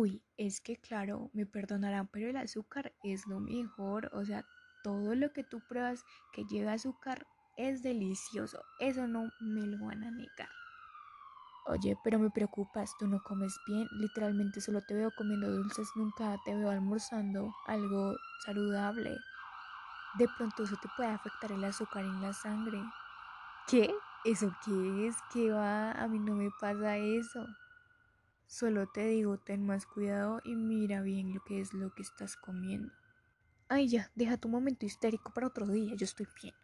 Uy, es que claro, me perdonarán, pero el azúcar es lo mejor. O sea, todo lo que tú pruebas que lleva azúcar es delicioso. Eso no me lo van a negar. Oye, pero me preocupas, tú no comes bien, literalmente solo te veo comiendo dulces, nunca te veo almorzando algo saludable. De pronto eso te puede afectar el azúcar en la sangre. ¿Qué? ¿Eso qué es? ¿Qué va? A mí no me pasa eso. Solo te digo, ten más cuidado y mira bien lo que es lo que estás comiendo. Ay, ya, deja tu momento histérico para otro día, yo estoy bien.